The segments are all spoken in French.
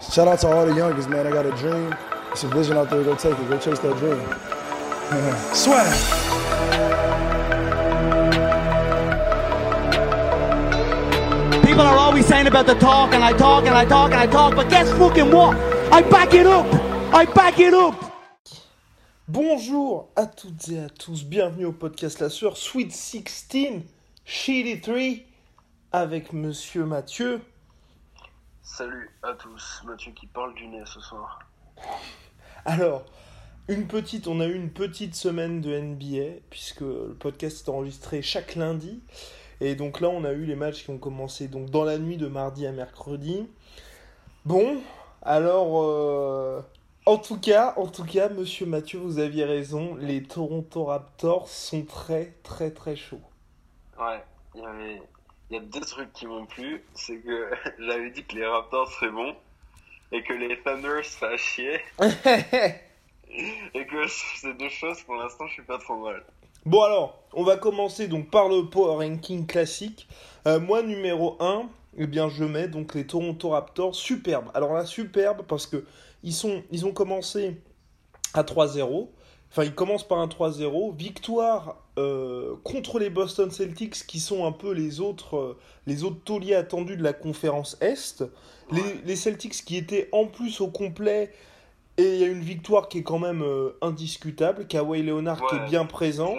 Shout out to all the youngest, man. I got a dream. It's a vision out there. Go take it. Go chase that dream. Swag. People are always saying about the talk, and I talk, and I talk, and I talk, but guess fucking what? I back it up! I back it up! Bonjour à toutes et à tous, bienvenue au podcast La Sueur Sweet 16, Shitty 3, avec Monsieur Mathieu. Salut à tous, Mathieu qui parle du nez ce soir. Alors, une petite, on a eu une petite semaine de NBA, puisque le podcast est enregistré chaque lundi. Et donc là, on a eu les matchs qui ont commencé donc dans la nuit de mardi à mercredi. Bon, alors, euh, en tout cas, en tout cas, Monsieur Mathieu, vous aviez raison. Les Toronto Raptors sont très, très, très chauds. Ouais, il y avait. Il y a deux trucs qui m'ont plu. C'est que j'avais dit que les Raptors seraient bons et que les Thunder ça chier. et que c'est deux choses pour l'instant je suis pas trop mal. Bon alors, on va commencer donc par le Power Ranking classique. Euh, moi numéro 1, eh bien je mets donc les Toronto Raptors superbe. Alors là superbe parce que ils sont ils ont commencé à 3-0. Enfin, ils commencent par un 3-0. Victoire euh, contre les Boston Celtics, qui sont un peu les autres, euh, les autres tauliers attendus de la conférence Est. Les, les Celtics qui étaient en plus au complet. Et il y a une victoire qui est quand même euh, indiscutable. Kawhi Leonard qui est bien présent.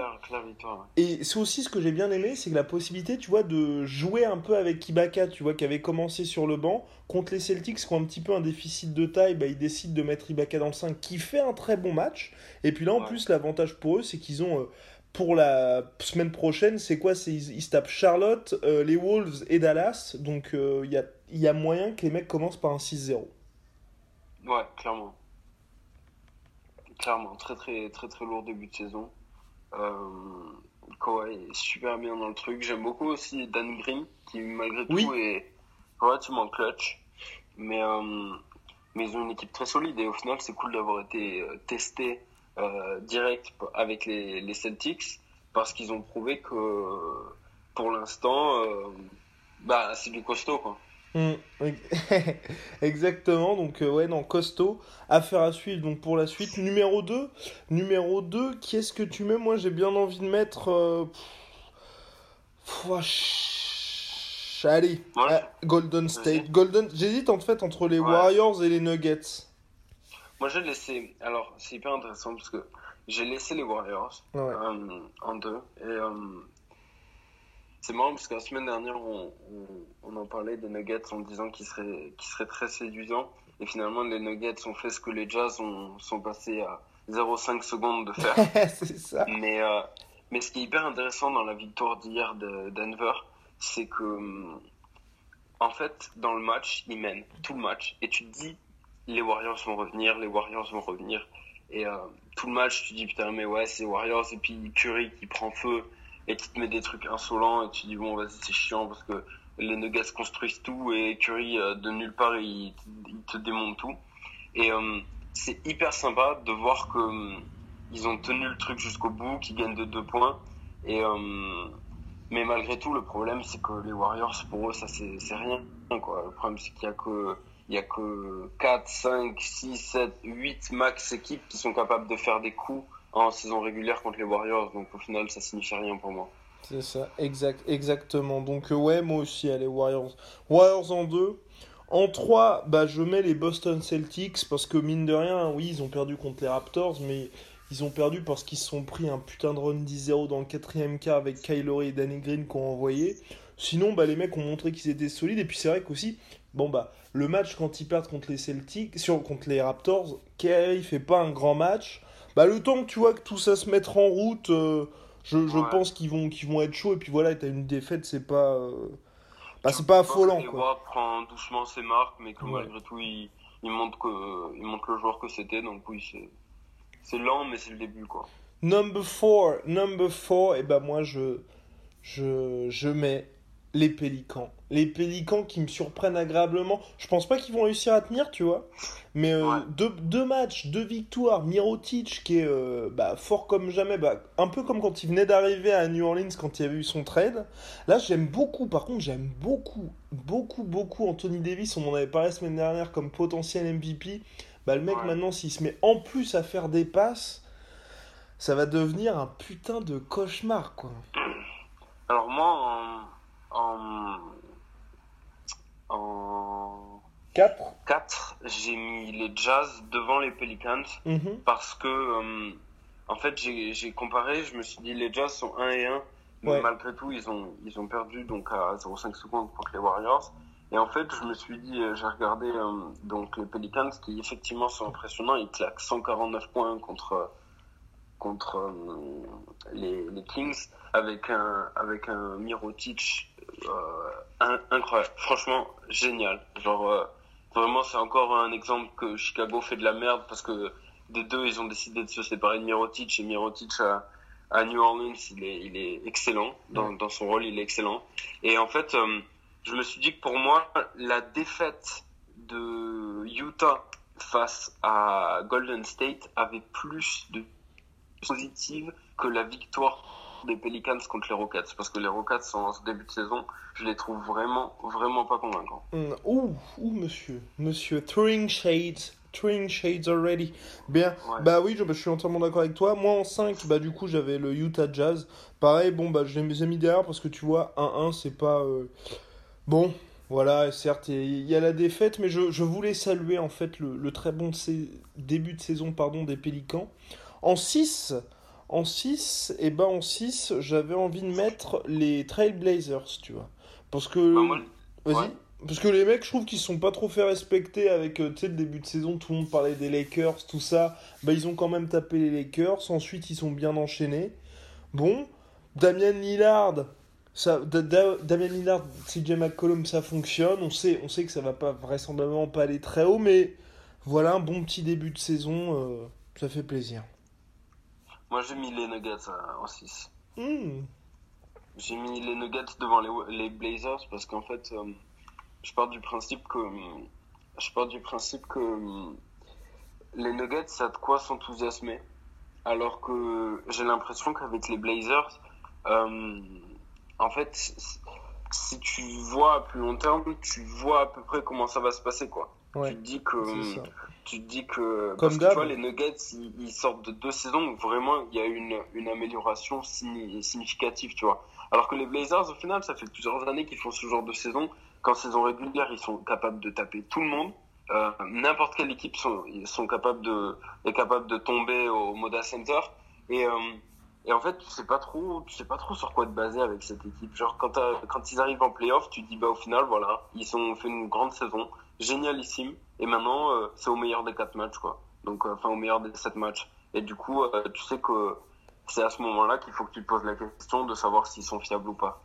Victoire. ouais. Et c'est aussi ce que j'ai bien aimé, c'est que la possibilité, tu vois, de jouer un peu avec Ibaka, tu vois, qui avait commencé sur le banc, contre les Celtics qui ont un petit peu un déficit de taille, bah, ils décident de mettre Ibaka dans le 5, qui fait un très bon match. Et puis là, en Ouais. plus, l'avantage pour eux, c'est qu'ils ont, euh, pour la semaine prochaine, c'est quoi? C'est ils, ils se tapent Charlotte, euh, les Wolves et Dallas. Donc il y, a, il y a moyen que les mecs commencent par un 6-0. Ouais, clairement. Clairement, très très très très lourd début de saison. Euh, Kawhi est super bien dans le truc. J'aime beaucoup aussi Dan Green qui malgré Oui. tout est relativement clutch. Mais, euh, mais ils ont une équipe très solide et au final c'est cool d'avoir été euh, testé euh, direct avec les, les Celtics parce qu'ils ont prouvé que pour l'instant euh, bah, c'est du costaud quoi. Mm, Exactement, donc euh, ouais, non, costaud. Affaire à suivre donc pour la suite. Numéro 2, numéro 2, qui est-ce que tu mets? Moi j'ai bien envie de mettre. euh, pff, Allez, Ouais. ah, Golden State. Golden... J'hésite en fait entre les Ouais. Warriors et les Nuggets. Moi, j'ai laissé. Alors, c'est hyper intéressant parce que j'ai laissé les Warriors Ouais. euh, en deux. Et euh, c'est marrant parce que la semaine dernière, on, on, on en parlait des Nuggets en disant qu'ils seraient, très séduisants. Et finalement, les Nuggets ont fait ce que les Jazz ont, sont passés à 0,5 secondes de faire. c'est ça. Mais, euh, mais ce qui est hyper intéressant dans la victoire d'hier de Denver, c'est que, hum, en fait, dans le match, ils mènent tout le match. Et tu te dis, les Warriors vont revenir, les Warriors vont revenir. Et euh, tout le match, tu te dis, putain, mais ouais, c'est Warriors. Et puis Curry qui prend feu et qui te met des trucs insolents. Et tu dis, bon, vas-y, c'est chiant parce que les Nuggets construisent tout et Curry, euh, de nulle part, il, te démonte tout. Et euh, c'est hyper sympa de voir que hum, ils ont tenu le truc jusqu'au bout, qu'ils gagnent de deux points. Et, euh, mais malgré tout, le problème, c'est que les Warriors, pour eux, ça, c'est rien. Quoi. Le problème, c'est qu'il y a que, il y a que 4, 5, 6, 7, 8 max équipes qui sont capables de faire des coups en saison régulière contre les Warriors. Donc au final, ça signifie rien pour moi. C'est ça, exact, exactement. Donc, euh, ouais, moi aussi, allez, Warriors. Warriors en 2. En 3, bah, je mets les Boston Celtics parce que, mine de rien, oui, ils ont perdu contre les Raptors, mais ils ont perdu parce qu'ils se sont pris un putain de run 10-0 dans le quatrième quart avec Kyle Lowry et Danny Green qu'on envoyé. Sinon, bah, les mecs ont montré qu'ils étaient solides. Et puis, c'est vrai qu'aussi, bon, bah, le match quand ils perdent contre les Celtics, sur, contre les Raptors, Kyrie fait pas un grand match. Bah, le temps que tu vois que tout ça se mette en route. euh, je, je Ouais. pense qu'ils vont, qu'ils vont être chauds et puis voilà, t'as une défaite, c'est pas. euh, bah, c'est pas affolant, quoi. quoi. prend doucement ses marques, mais que Ouais. malgré tout, il, il, montre que, il montre le joueur que c'était. Donc oui, c'est, c'est lent, mais c'est le début, quoi. Number 4, number 4, et ben moi je, je, je mets les Pélicans. Les Pélicans qui me surprennent agréablement. Je pense pas qu'ils vont réussir à tenir, tu vois. Mais euh, Ouais. deux, deux matchs, deux victoires. Mirotic qui est euh, bah, fort comme jamais. Bah, un peu comme quand il venait d'arriver à New Orleans quand il y avait eu son trade. Là, j'aime beaucoup. Par contre, j'aime beaucoup, beaucoup, beaucoup Anthony Davis. On en avait parlé la semaine dernière comme potentiel MVP. Bah, le mec, Ouais. maintenant, s'il se met en plus à faire des passes, ça va devenir un putain de cauchemar, quoi. Alors moi, en, en, en 4 4, j'ai mis les Jazz devant les Pelicans. parce que euh, en fait j'ai comparé, je me suis dit les Jazz sont 1 et 1, mais Ouais. malgré tout ils ont ils ont perdu donc à 0,5 secondes contre les Warriors. Et en fait je me suis dit, euh, j'ai regardé euh, donc les Pelicans qui effectivement sont impressionnants, ils claquent 149 points contre contre euh, les, les Kings avec un avec un Mirotic euh, in- incroyable, franchement génial. Genre euh, Vraiment, c'est encore un exemple que Chicago fait de la merde parce que des deux, ils ont décidé de se séparer de Mirotic et Mirotic à, à New Orleans, il est, il est excellent dans, dans son rôle, il est excellent. Et en fait, euh, je me suis dit que pour moi, la défaite de Utah face à Golden State avait plus de positive que la victoire des Pelicans contre les Rockets parce que les Rockets en ce début de saison, je les trouve vraiment, vraiment pas convaincants. Mm, Ouh, ouh, monsieur. Monsieur, throwing shades. Throwing shades already. Bien. Ouais. Bah oui, je, bah, je suis entièrement d'accord avec toi. Moi, en 5, bah du coup, j'avais le Utah Jazz. Pareil, bon, bah je les ai mis derrière parce que tu vois, 1-1, c'est pas... euh, Bon, voilà, certes, il y a la défaite, mais je, je voulais saluer, en fait, le, le très bon début de saison, pardon, des Pélicans. En 6... En 6, et ben en 6, j'avais envie de mettre les Trailblazers, tu vois. Parce que... Bah, moi, Vas-y. Ouais. Parce que les mecs, je trouve qu'ils se sont pas trop fait respecter avec, euh, tu sais, le début de saison, tout le monde parlait des Lakers, tout ça. Bah, ils ont quand même tapé les Lakers. Ensuite, ils sont bien enchaînés. Bon, Damien Lillard, ça, Da- Da- Damien Lillard, CJ McCollum, ça fonctionne. On sait, on sait que ça va pas vraisemblablement pas aller très haut, mais voilà un bon petit début de saison, euh, ça fait plaisir. Moi j'ai mis les Nuggets euh, en 6. Hmm. J'ai mis les Nuggets devant les, les Blazers parce qu'en fait, euh, je pars du principe que je pars du principe que euh, les Nuggets ça a de quoi s'enthousiasmer, alors que j'ai l'impression qu'avec les Blazers, euh, en fait, si- tu vois à plus long terme, tu vois à peu près comment ça va se passer quoi. Ouais, Tu te dis que. Tu te dis que Comme parce que tu vois les Nuggets ils, ils sortent de deux saisons où vraiment il y a une, une amélioration signi- significative tu vois. Alors que les Blazers au final ça fait plusieurs années qu'ils font ce genre de saison. Qu'en saison régulière ils sont capables de taper tout le monde. Euh, n'importe quelle équipe sont, ils sont capables de est capable de tomber au Moda Center. Et euh, et en fait tu sais pas trop tu sais pas trop sur quoi te baser avec cette équipe. Genre quand quand ils arrivent en playoff tu te dis bah au final voilà ils ont fait une grande saison génialissime et maintenant euh, c'est au meilleur des quatre matchs quoi donc euh, enfin au meilleur des sept matchs et du coup euh, tu sais que c'est à ce moment-là qu'il faut que tu te poses la question de savoir s'ils sont fiables ou pas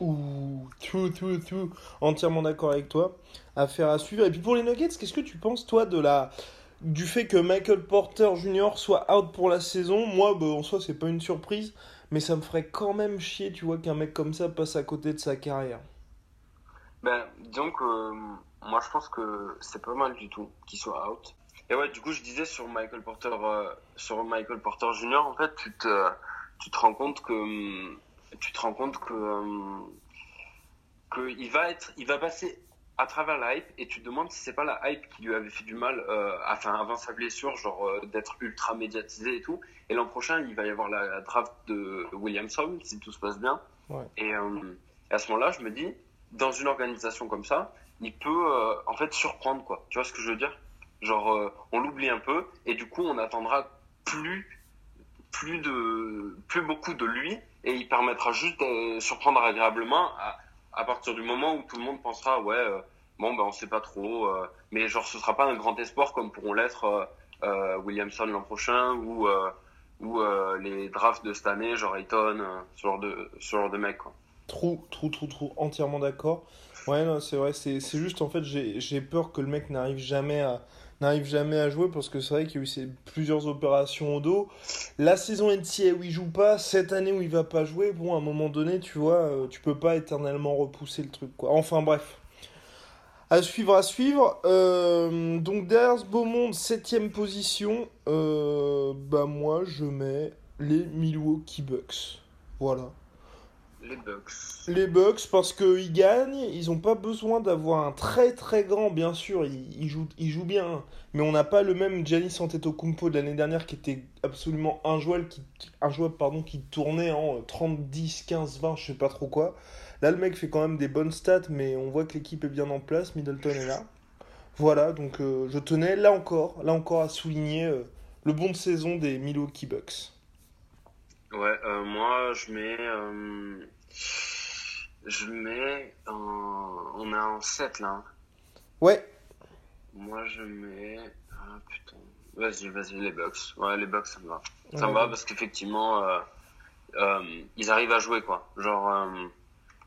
Ouh, true, true, true. Entièrement d'accord avec toi. Affaire à suivre. Et puis pour les Nuggets, qu'est-ce que tu penses, toi, de la du fait que Michael Porter Jr. soit out pour la saison? Moi, bah, en soi, c'est pas une surprise, mais ça me ferait quand même chier, tu vois, qu'un mec comme ça passe à côté de sa carrière. ben disons que euh, moi je pense que c'est pas mal du tout qu'il soit out. Et ouais du coup je disais sur Michael Porter euh, sur Michael Porter Jr en fait tu te tu te rends compte que hum, tu te rends compte que hum, que il va être il va passer à travers la hype et tu te demandes si c'est pas la hype qui lui avait fait du mal euh, enfin avant sa blessure genre euh, d'être ultra médiatisé et tout. Et l'an prochain il va y avoir la draft de Williamson si tout se passe bien. Ouais. et, euh, et à ce moment-là je me dis dans une organisation comme ça il peut euh, en fait surprendre quoi tu vois ce que je veux dire? Genre euh, on l'oublie un peu et du coup on attendra plus plus de plus beaucoup de lui et il permettra juste de surprendre agréablement à, partir du moment où tout le monde pensera ouais euh, bon ben on sait pas trop euh, mais genre ce sera pas un grand espoir comme pourront l'être Williamson l'an prochain ou ou les drafts de cette année genre Ayton ce genre de ce genre de mec quoi. Trop, trop, trop, trop, entièrement d'accord. Ouais, non, c'est vrai, c'est juste en fait, j'ai peur que le mec n'arrive jamais à n'arrive jamais à jouer parce que c'est vrai qu'il y a eu plusieurs opérations au dos. La saison NCA où il joue pas, cette année où il va pas jouer, bon, à un moment donné, tu vois, euh, tu peux pas éternellement repousser le truc, quoi. Enfin, bref. À suivre, à suivre. Euh, donc derrière ce beau monde, septième position, euh, bah moi je mets les Milwaukee Bucks. Voilà. Les Bucks. Les Bucks parce qu'ils gagnent, ils n'ont pas besoin d'avoir un très très grand, bien sûr, ils, jouent, ils jouent bien, hein. mais on n'a pas le même Giannis Antetokounmpo de l'année dernière qui était absolument injouable, qui, pardon, qui tournait en 30, 10, 15, 20, je sais pas trop quoi. Là, le mec fait quand même des bonnes stats, mais on voit que l'équipe est bien en place, Middleton est là. Voilà, donc euh, je tenais là encore, là encore à souligner euh, le bon de saison des Milwaukee Bucks. Moi je mets. euh, je mets. on est en 7 là. hein. Ouais, Moi je mets. Ah putain. Vas-y, vas-y, les Bucks. Ouais, les Bucks ça me va. Ça me va parce qu'effectivement, euh, euh, ils arrivent à jouer quoi. Genre, euh,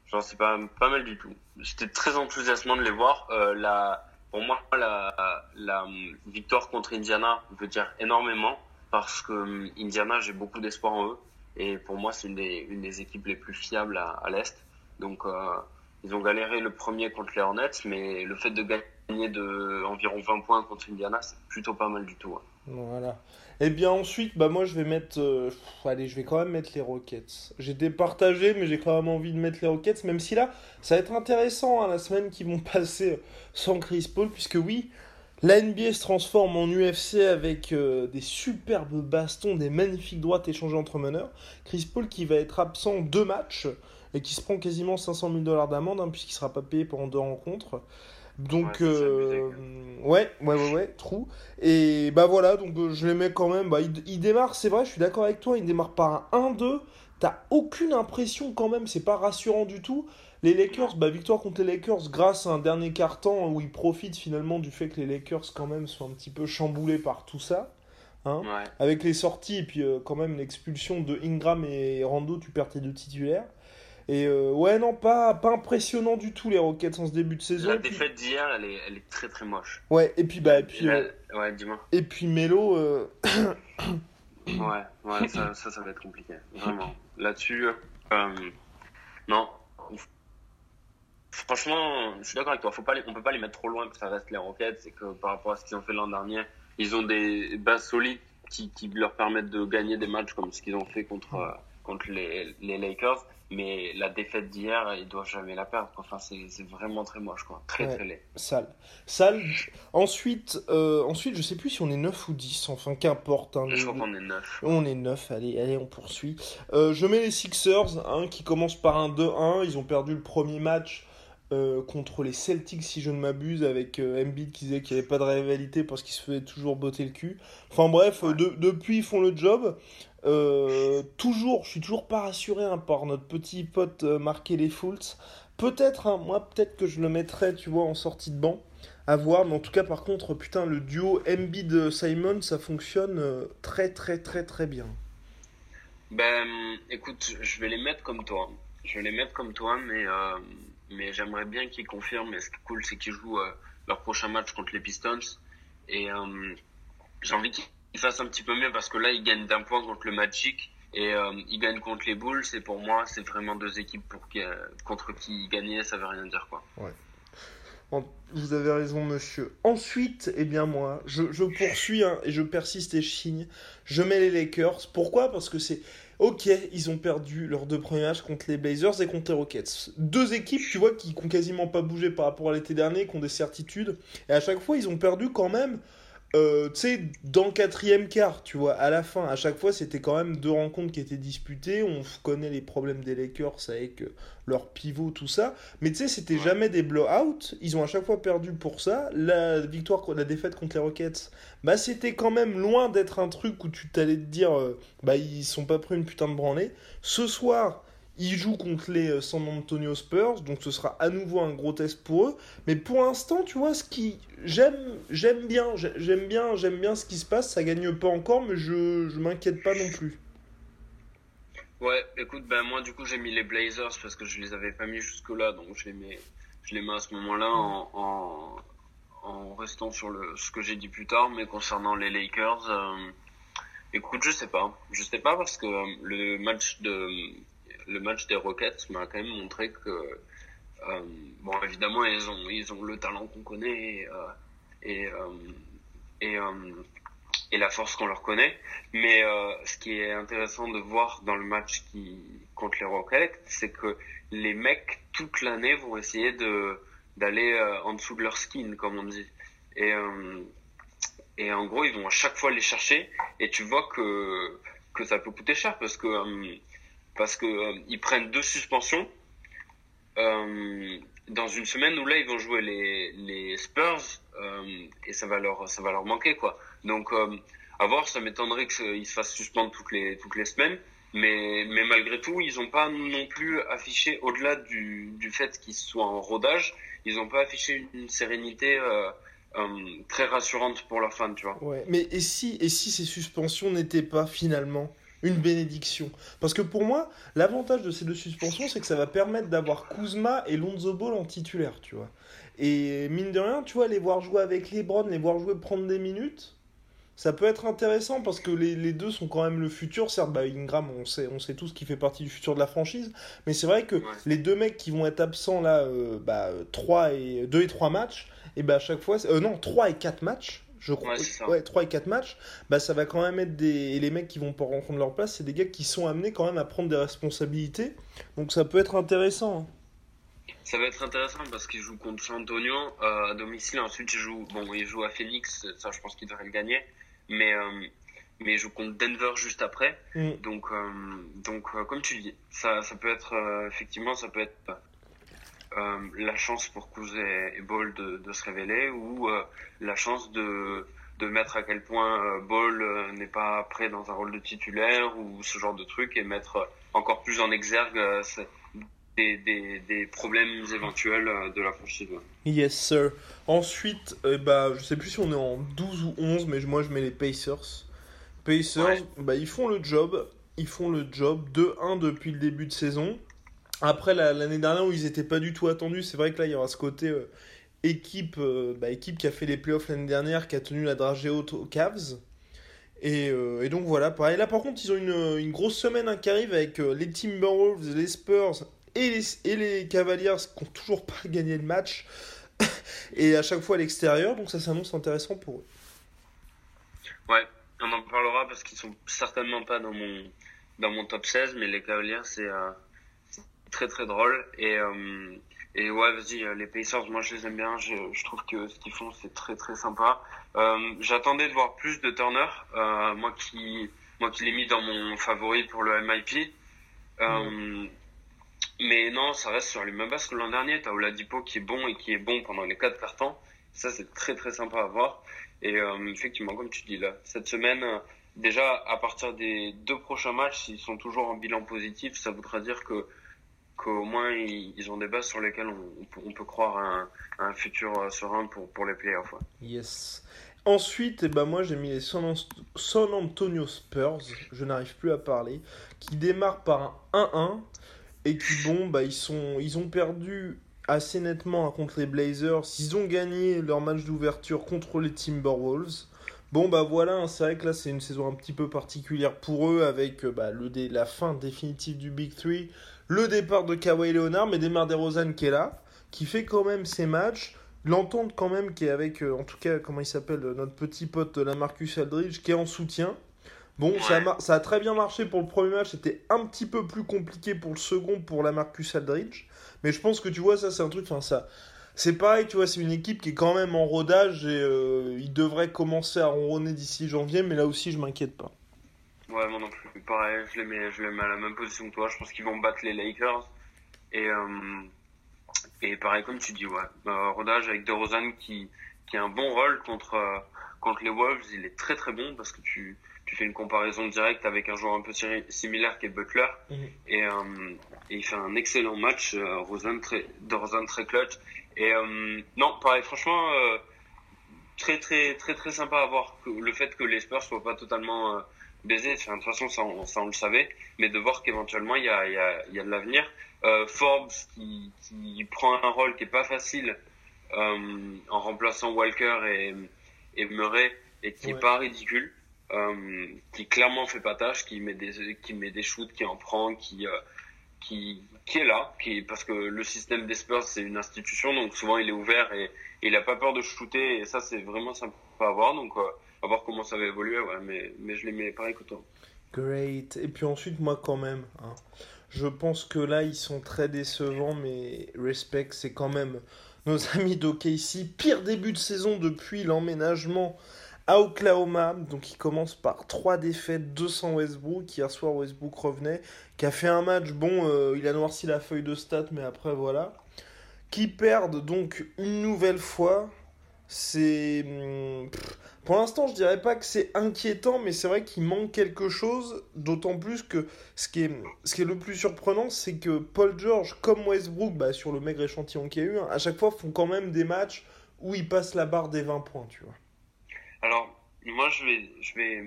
genre c'est pas, pas mal du tout. C'était très enthousiasmant de les voir. La, pour moi, la, la victoire contre Indiana veut dire énormément parce que Indiana, j'ai beaucoup d'espoir en eux. Et pour moi, c'est une des, équipes les plus fiables à, l'Est. Donc, euh, ils ont galéré le premier contre les Hornets, mais le fait de gagner de environ 20 points contre Indiana, c'est plutôt pas mal du tout. hein. Voilà. Et bien ensuite, bah moi je vais mettre, euh, allez, je vais quand même mettre les Rockets. J'étais partagé, mais j'ai quand même envie de mettre les Rockets, même si là, ça va être intéressant hein, la semaine qui vont passer sans Chris Paul, puisque oui, la NBA se transforme en UFC avec euh, des superbes bastons, des magnifiques droites échangées entre meneurs. Chris Paul qui va être absent deux matchs et qui se prend quasiment 500 000 dollars d'amende, hein, puisqu'il sera pas payé pendant deux rencontres. Donc, Ouais, euh, ouais, ouais, ouais, ouais, trou. Et bah voilà, donc euh, je les mets quand même. Bah, il, il démarre, c'est vrai, je suis d'accord avec toi, il démarre par un 1-2. T'as aucune impression quand même, c'est pas rassurant du tout. Les Lakers, bah victoire contre les Lakers grâce à un dernier quart-temps où ils profitent finalement du fait que les Lakers quand même sont un petit peu chamboulés par tout ça. Hein Ouais. Avec les sorties et puis euh, quand même l'expulsion de Ingram et Rando, tu perds tes deux titulaires. Et euh, ouais, non, pas, pas impressionnant du tout les Rockets en ce début de saison. La puis- défaite d'hier, elle est, elle est très très moche. Ouais, et puis bah, et puis, euh, ouais, dis-moi. et puis Melo, euh, Ouais, ouais, ça, ça, ça va être compliqué. Vraiment. Là-dessus, euh, non. Franchement, je suis d'accord avec toi. Faut pas les- on peut pas les mettre trop loin que ça reste les Rockets. C'est que par rapport à ce qu'ils ont fait l'an dernier, ils ont des bases solides qui, qui leur permettent de gagner des matchs comme ce qu'ils ont fait contre, euh, contre les, les Lakers. Mais la défaite d'hier, ils doivent jamais la perdre. Enfin, c'est vraiment très moche, quoi. Très, Ouais. très laid. sale. Sale. Ensuite, euh, ensuite, je sais plus si on est 9 ou 10, enfin qu'importe. hein, Je crois qu'on est neuf. On est 9, allez, allez, on poursuit. Euh, je mets les Sixers, hein, qui commencent par un 2-1. Ils ont perdu le premier match euh, contre les Celtics, si je ne m'abuse, avec euh, Embiid qui disait qu'il n'y avait pas de rivalité parce qu'il se faisait toujours botter le cul. Enfin bref, euh, de- depuis, ils font le job. Euh, toujours, je suis toujours pas rassuré hein, par notre petit pote marqué les Fultz. Peut-être, hein, moi, peut-être que je le mettrais, tu vois, en sortie de banc. À voir, mais en tout cas, par contre, putain, le duo Embiid-Simon, ça fonctionne très, très, très, très bien. Ben, écoute, je vais les mettre comme toi. Je vais les mettre comme toi, mais, mais j'aimerais bien qu'ils confirment. Et ce qui est cool, c'est qu'ils jouent euh, leur prochain match contre les Pistons. Et euh, j'ai envie qu'ils fassent un petit peu mieux parce que là, ils gagnent d'un point contre le Magic. Et euh, ils gagnent contre les Bulls. Et pour moi, c'est vraiment deux équipes pour qui, contre qui gagner, ça veut rien dire. quoi. Bon, Vous avez raison, monsieur. Ensuite, eh bien moi, je, je poursuis hein, et je persiste et je signe. Je mets les Lakers. Pourquoi? Parce que c'est... Ok, ils ont perdu leurs deux premiers matchs contre les Blazers et contre les Rockets. Deux équipes, tu vois, qui n'ont quasiment pas bougé par rapport à l'été dernier, qui ont des certitudes. Et à chaque fois, ils ont perdu quand même, euh, tu sais, dans le quatrième quart, tu vois, à la fin. À chaque fois, c'était quand même deux rencontres qui étaient disputées. On connaît les problèmes des Lakers avec euh, leur pivot, tout ça. Mais tu sais, c'était jamais des blowouts. Ils ont à chaque fois perdu pour ça. La victoire, la défaite contre les Rockets, bah c'était quand même loin d'être un truc où tu t'allais te dire, euh, bah ils sont pas pris une putain de branlée. Ce soir, ils jouent contre les euh, San Antonio Spurs, donc ce sera à nouveau un gros test pour eux. Mais pour l'instant, tu vois, ce qui j'aime, j'aime bien, j'ai- j'aime bien, j'aime bien ce qui se passe. Ça gagne pas encore, mais je, je m'inquiète pas non plus. Ouais, écoute, ben moi du coup j'ai mis les Blazers parce que je les avais pas mis jusque là, donc je les mets, je les mets à ce moment-là en, en, en, restant sur le ce que j'ai dit plus tard, mais concernant les Lakers, euh, écoute, je sais pas, je sais pas parce que euh, le match de le match des Rockets m'a quand même montré que euh, bon évidemment ils ont ils ont le talent qu'on connaît et et, et la force qu'on leur connaît. Mais euh, ce qui est intéressant de voir dans le match qui contre les Rockets, c'est que les mecs toute l'année vont essayer de d'aller euh, en dessous de leur skin, comme on dit. Et euh, et en gros, ils vont à chaque fois les chercher. Et tu vois que que ça peut coûter cher parce que parce que ils prennent deux suspensions dans une semaine où là ils vont jouer les les Spurs et ça va leur ça va leur manquer quoi. Donc, euh, à voir, ça m'étonnerait qu'ils se fassent suspendre toutes les, toutes les semaines. Mais, mais malgré tout, ils n'ont pas non plus affiché, au-delà du, du fait qu'ils soient en rodage, ils n'ont pas affiché une sérénité euh, euh, très rassurante pour leurs fans, tu vois. Ouais, mais et si, et si ces suspensions n'étaient pas finalement une bénédiction Parce que pour moi, l'avantage de ces deux suspensions, c'est que ça va permettre d'avoir Kuzma et Lonzo Ball en titulaire, tu vois. Et mine de rien, tu vois, les voir jouer avec les Lebron, les voir jouer prendre des minutes, ça peut être intéressant parce que les, les, deux sont quand même le futur. Certes, bah, Ingram, on sait, on sait tous qu'il fait partie du futur de la franchise. Mais c'est vrai que les deux mecs qui vont être absents là, euh, bah, 3 et, 2 et 3 matchs, et bah, à chaque fois, euh, non, 3 et 4 matchs, je crois. Ouais, 3 et 4 matchs, bah, ça va quand même être des. Et les mecs qui vont pas rencontrer leur place, c'est des gars qui sont amenés quand même à prendre des responsabilités. Donc ça peut être intéressant. Hein. Ça va être intéressant parce qu'ils jouent contre San Antonio euh, à domicile. Ensuite, ils jouent, bon, ils jouent à Phoenix. Ça, je pense qu'ils devraient le gagner mais euh, mais je compte Denver juste après. Mm. Donc euh, donc comme tu dis, ça ça peut être effectivement ça peut être la chance pour Kuz et, Ball de, de, se révéler ou la chance de de mettre à quel point Ball n'est pas prêt dans un rôle de titulaire ou ce genre de truc et mettre encore plus en exergue des, des, des, problèmes éventuels de la franchise. Yes, sir. Ensuite, eh bah, je sais plus si on est en 12 ou 11, mais moi je mets les Pacers. Pacers, bah, ils font le job. Ils font le job 2-1 depuis le début de saison. Après l'année dernière où ils n'étaient pas du tout attendus, c'est vrai que là il y aura ce côté euh, équipe, euh, bah, équipe qui a fait les playoffs l'année dernière, qui a tenu la dragée haute aux Cavs. Et, euh, donc voilà, pareil. Là par contre, ils ont une, une grosse semaine hein, qui arrive avec les Timberwolves, les Spurs et les, Cavaliers qui n'ont toujours pas gagné le match. et à chaque fois à l'extérieur, donc ça s'annonce intéressant pour eux. Ouais, on en parlera parce qu'ils sont certainement pas dans mon, dans mon top 16, mais les Cavaliers, c'est très très drôle. Et, euh, et ouais, vas-y, euh, les Pacers, moi je les aime bien, je, trouve que ce qu'ils font, c'est très très sympa. J'attendais de voir plus de Turner, moi qui, moi qui l'ai mis dans mon favori pour le MIP. Mais non, ça reste sur les mêmes bases que l'an dernier. T'as Oladipo qui est bon et qui est bon pendant les quatre cartons. Ça, c'est très très sympa à voir. Et euh, effectivement, comme tu dis là, cette semaine, euh, déjà à partir des deux prochains matchs, s'ils sont toujours en bilan positif, ça voudra dire que qu'au moins ils, ont des bases sur lesquelles on, peut croire à un, futur euh, serein pour, les playoffs. Yes. Ensuite, eh ben moi j'ai mis les San, Antonio Spurs, je n'arrive plus à parler, qui démarrent par un 1-1 et qui, bon, bah, ils, sont, ils ont perdu assez nettement contre les Blazers. Ils ont gagné leur match d'ouverture contre les Timberwolves. Bon, bah voilà, hein, c'est vrai que là, c'est une saison un petit peu particulière pour eux avec euh, bah, la fin définitive du Big Three, le départ de Kawhi Leonard, mais Demar DeRozan qui est là, qui fait quand même ses matchs. L'entente quand même qui est avec, euh, en tout cas, comment il s'appelle, notre petit pote la Marcus Aldridge, qui est en soutien. Bon, ça, a ça, a très bien marché pour le premier match, c'était un petit peu plus compliqué pour le second pour la Marcus Aldridge. Mais je pense que tu vois, ça c'est un truc, enfin ça. C'est pareil, tu vois, c'est une équipe qui est quand même en rodage et euh, il devrait commencer à ronronner d'ici janvier, mais là aussi je m'inquiète pas. Ouais, moi non plus. Pareil, je les mets, je les mets à la même position que toi. Je pense qu'ils vont battre les Lakers. Et, euh, et pareil, comme tu dis, ouais, euh, rodage avec DeRozan qui, qui a un bon rôle contre, contre les Wolves. Il est très très bon parce que tu tu fais une comparaison directe avec un joueur un peu similaire qui est Butler mhm. et, euh, et, il fait un excellent match euh, Rosen très de Rosen très clutch et euh, non pareil franchement euh, très très très très sympa à voir le fait que les Spurs soient pas totalement baiser. de toute façon, ça on, ça, on le savait, mais de voir qu'éventuellement il y a, y, a, y a de l'avenir. Euh, Forbes qui, qui prend un rôle qui est pas facile euh, en remplaçant Walker et, et Murray et qui est pas ridicule, euh, qui clairement fait pas tâche, qui met des qui met des shoots, qui en prend, qui euh, qui, qui est là, qui parce que le système des Spurs c'est une institution, donc souvent il est ouvert et, il a pas peur de shooter et ça c'est vraiment sympa à voir. Donc euh, à voir comment ça va évoluer, ouais, mais mais je les mets pareil que toi. Great. Et puis ensuite moi quand même. Hein, je pense que là ils sont très décevants, mais respect c'est quand même nos amis d'OKC. Pire début de saison depuis l'emménagement à Oklahoma. Donc il commence par trois défaites, 200 Westbrook. Hier soir Westbrook revenait, qui a fait un match, bon, euh, il a noirci la feuille de stats, mais après voilà. Qui perdent donc une nouvelle fois. C'est... Hmm, pour l'instant, je dirais pas que c'est inquiétant, mais c'est vrai qu'il manque quelque chose. D'autant plus que ce qui, est, ce qui est le plus surprenant, c'est que Paul George, comme Westbrook, bah, sur le maigre échantillon qu'il y a eu, hein, à chaque fois font quand même des matchs où ils passent la barre des 20 points, tu vois. Alors, moi, je vais, je vais,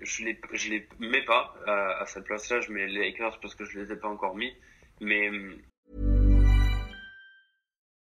je les, je mets pas à, à cette place-là. Je mets les Lakers parce que je les ai pas encore mis. Mais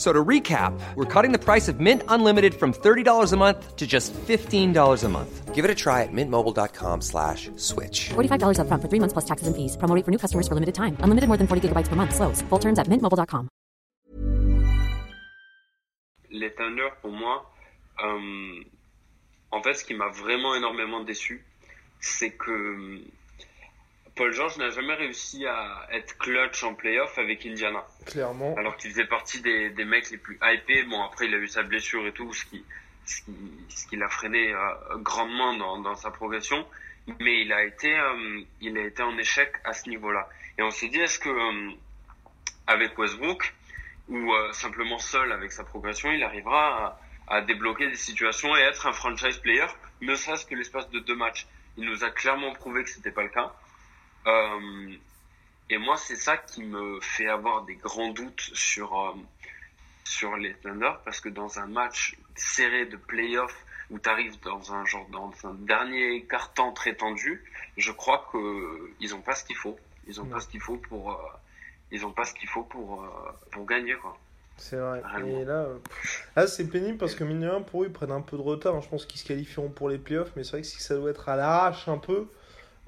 So to recap, we're cutting the price of Mint Unlimited from $30 a month to just $15 a month. Give it a try at mintmobile.com slash switch. $45 up front for three months plus taxes and fees. Promo for new customers for limited time. Unlimited more than 40 gigabytes per month. Slows. Full terms at mintmobile.com. Les Thunder, pour moi, euh, en fait, ce qui m'a vraiment énormément déçu, c'est que Paul George n'a jamais réussi à être clutch en playoff avec Indiana. Clairement. Alors qu'il faisait partie des, des, mecs les plus hypés. Bon, après, il a eu sa blessure et tout, ce qui, ce qui, ce qui l'a freiné euh, grandement dans, dans, sa progression. Mais il a été, euh, il a été en échec à ce niveau-là. Et on s'est dit, est-ce que euh, avec Westbrook ou simplement seul avec sa progression, il arrivera à, à, débloquer des situations et être un franchise player, ne serait-ce que l'espace de deux matchs? Il nous a clairement prouvé que c'était pas le cas. Euh, et moi, c'est ça qui me fait avoir des grands doutes sur, euh, sur les Thunder, parce que dans un match serré de playoff où tu arrives dans un genre dans un dernier carton très tendu, je crois que ils ont pas ce qu'il faut. Ils ont pas ce qu'il faut pour euh, ils ont pas ce qu'il faut pour pour gagner quoi. C'est vrai. Et là, là c'est pénible parce que mine de rien, pour eux, ils prennent un peu de retard. Je pense qu'ils se qualifieront pour les playoffs, mais c'est vrai que si ça doit être à l'arrache un peu,